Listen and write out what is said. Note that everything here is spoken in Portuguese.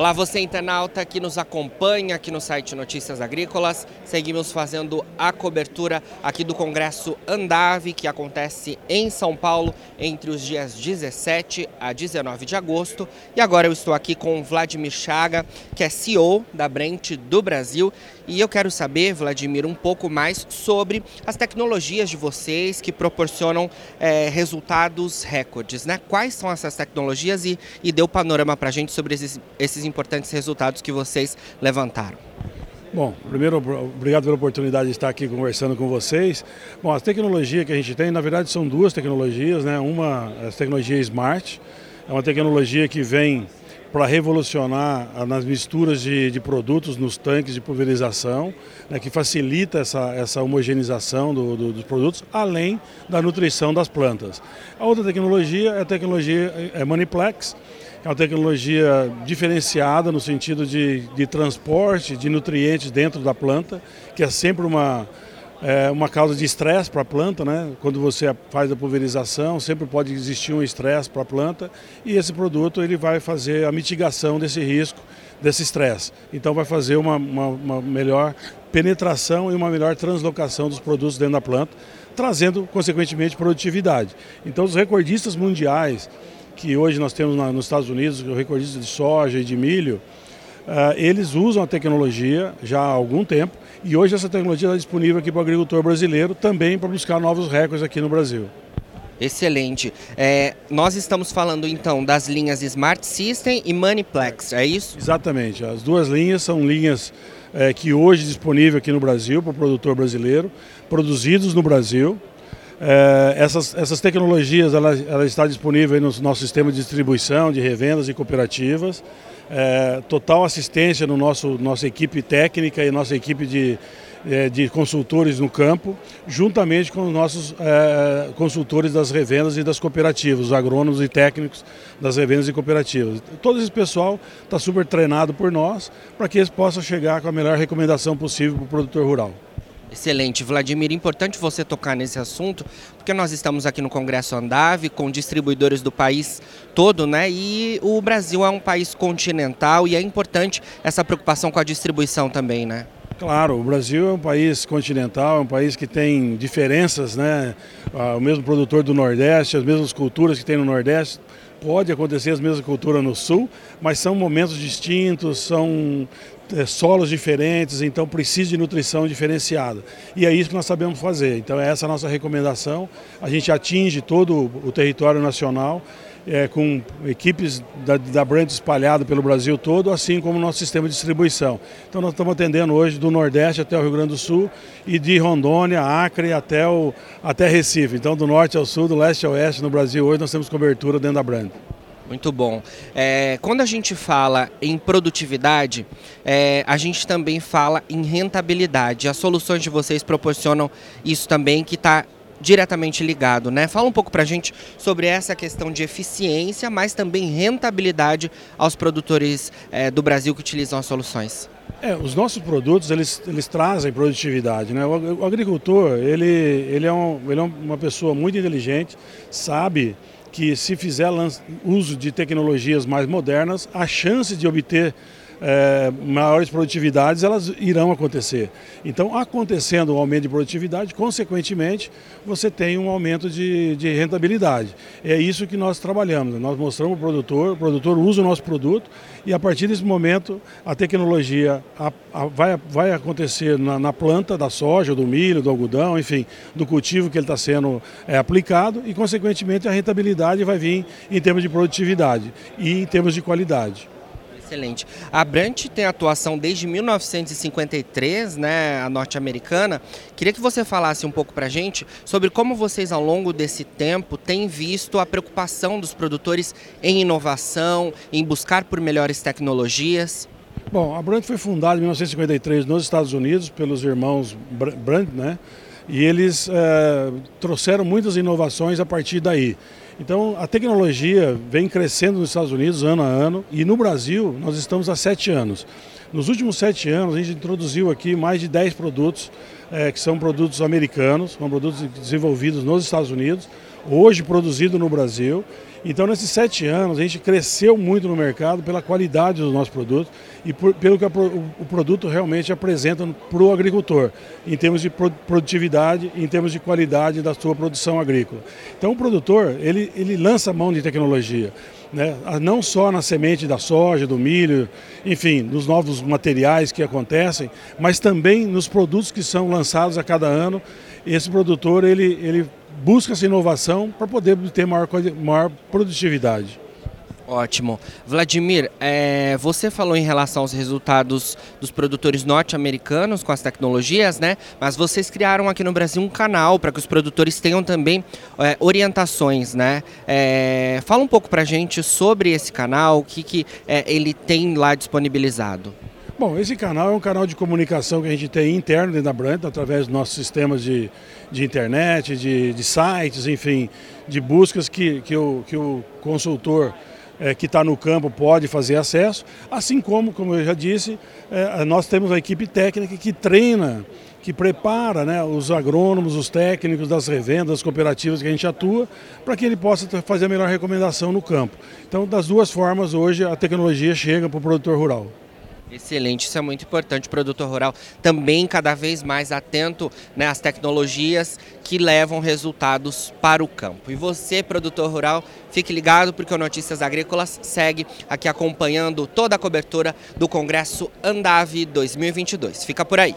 Olá, você internauta que nos acompanha aqui no site Notícias Agrícolas. Seguimos fazendo a cobertura aqui do Congresso Andave, que acontece em São Paulo entre os dias 17 a 19 de agosto. E agora eu estou aqui com Vladimir Chaga, que é CEO da Brent do Brasil. E eu quero saber, Vladimir, um pouco mais sobre as tecnologias de vocês que proporcionam é, resultados recordes, né? Quais são essas tecnologias e, e dê o panorama para a gente sobre esses, esses importantes resultados que vocês levantaram. Bom, primeiro, obrigado pela oportunidade de estar aqui conversando com vocês. Bom, a tecnologia que a gente tem, na verdade, são duas tecnologias, né? Uma, a tecnologia Smart, é uma tecnologia que vem para revolucionar nas misturas de, de, produtos nos tanques de pulverização, né, que facilita essa, essa homogeneização do, do, dos produtos, além da nutrição das plantas. A outra tecnologia é a tecnologia é Maniplex, é uma tecnologia diferenciada no sentido de, de transporte de nutrientes dentro da planta, que é sempre uma, é uma causa de estresse para a planta, né? Quando você faz a pulverização, sempre pode existir um estresse para a planta e esse produto ele vai fazer a mitigação desse risco, desse estresse. Então vai fazer uma, uma, uma melhor penetração e uma melhor translocação dos produtos dentro da planta, trazendo consequentemente produtividade. Então os recordistas mundiais que hoje nós temos na, nos Estados Unidos, o recordista de soja e de milho, eles usam a tecnologia já há algum tempo e hoje essa tecnologia está disponível aqui para o agricultor brasileiro também para buscar novos recordes aqui no Brasil. Excelente. É, nós estamos falando então das linhas Smart System e Moneyplex, é isso? Exatamente. As duas linhas são linhas é, que hoje disponíveis aqui no Brasil para o produtor brasileiro, produzidos no Brasil, é, essas, essas tecnologias ela, ela está disponível no nosso sistema de distribuição, de revendas e cooperativas. É, total assistência no nosso nossa equipe técnica e nossa equipe de, é, de consultores no campo, juntamente com os nossos é, consultores das revendas e das cooperativas, os agrônomos e técnicos das revendas e cooperativas. Todo esse pessoal está super treinado por nós para que eles possam chegar com a melhor recomendação possível para o produtor rural. Excelente, Vladimir. Importante você tocar nesse assunto, porque nós estamos aqui no Congresso Andave com distribuidores do país todo, né? E o Brasil é um país continental e é importante essa preocupação com a distribuição também, né? Claro, o Brasil é um país continental, é um país que tem diferenças, né? Ah, o mesmo produtor do Nordeste, as mesmas culturas que tem no Nordeste, pode acontecer as mesmas culturas no Sul, mas são momentos distintos, são é, solos diferentes, então precisa de nutrição diferenciada. E é isso que nós sabemos fazer. Então é essa a nossa recomendação. A gente atinge todo o território nacional é, com equipes da, da Brand espalhada pelo Brasil todo, assim como o nosso sistema de distribuição. Então nós estamos atendendo hoje do Nordeste até o Rio Grande do Sul e de Rondônia, Acre até, o, até Recife. Então do Norte ao Sul, do Leste ao Oeste no Brasil hoje nós temos cobertura dentro da Brand. Muito bom. É, quando a gente fala em produtividade, é, a gente também fala em rentabilidade. As soluções de vocês proporcionam isso também, que está diretamente ligado, né? Fala um pouco para a gente sobre essa questão de eficiência, mas também rentabilidade aos produtores é, do Brasil que utilizam as soluções. É, os nossos produtos eles, eles trazem produtividade, né? O, o agricultor ele, ele, é um, ele é uma pessoa muito inteligente, sabe que se fizer uso de tecnologias mais modernas, a chance de obter é, maiores produtividades elas irão acontecer. Então, acontecendo um aumento de produtividade, consequentemente, você tem um aumento de, de rentabilidade. É isso que nós trabalhamos. Nós mostramos o produtor, o produtor usa o nosso produto e a partir desse momento a tecnologia a, a, vai, vai acontecer na, na, planta da soja, do milho, do algodão, enfim, do cultivo que ele está sendo é, aplicado e, consequentemente, a rentabilidade vai vir em termos de produtividade e em termos de qualidade. Excelente. A Brant tem atuação desde 1953, né, a norte-americana. Queria que você falasse um pouco para a gente sobre como vocês, ao longo desse tempo, têm visto a preocupação dos produtores em inovação, em buscar por melhores tecnologias. Bom, a Brant foi fundada em 1953 nos Estados Unidos pelos irmãos Brant, né? E eles é, trouxeram muitas inovações a partir daí. Então, a tecnologia vem crescendo nos Estados Unidos ano a ano e no Brasil nós estamos há sete anos. Nos últimos sete anos, a gente introduziu aqui mais de dez produtos, é, que são produtos americanos, são produtos desenvolvidos nos Estados Unidos, hoje produzido no Brasil. Então, nesses sete anos, a gente cresceu muito no mercado pela qualidade do nosso produto e por, pelo que a, o, produto realmente apresenta para o agricultor, em termos de produtividade, em termos de qualidade da sua produção agrícola. Então, o produtor, ele, ele lança mão de tecnologia. Né? não só na semente da soja, do milho, enfim, nos novos materiais que acontecem, mas também nos produtos que são lançados a cada ano. Esse produtor ele, ele busca essa inovação para poder ter maior, maior produtividade. Ótimo. Vladimir, é, você falou em relação aos resultados dos produtores norte-americanos com as tecnologias, né? Mas vocês criaram aqui no Brasil um canal para que os produtores tenham também é, orientações, né? É, fala um pouco para a gente sobre esse canal, o que, que é, ele tem lá disponibilizado. Bom, esse canal é um canal de comunicação que a gente tem interno dentro da Brand, através dos nossos sistemas de, de internet, de, de sites, enfim, de buscas que, que, o, que o consultor é, que está no campo pode fazer acesso, assim como, como eu já disse, é, nós temos a equipe técnica que treina, que prepara né, os agrônomos, os técnicos das revendas, das cooperativas que a gente atua, para que ele possa fazer a melhor recomendação no campo. Então, das duas formas, hoje a tecnologia chega para o produtor rural. Excelente, isso é muito importante. Produtor rural também cada vez mais atento né, às tecnologias que levam resultados para o campo. E você, produtor rural, fique ligado porque o Notícias Agrícolas segue aqui acompanhando toda a cobertura do Congresso Andave 2022. Fica por aí.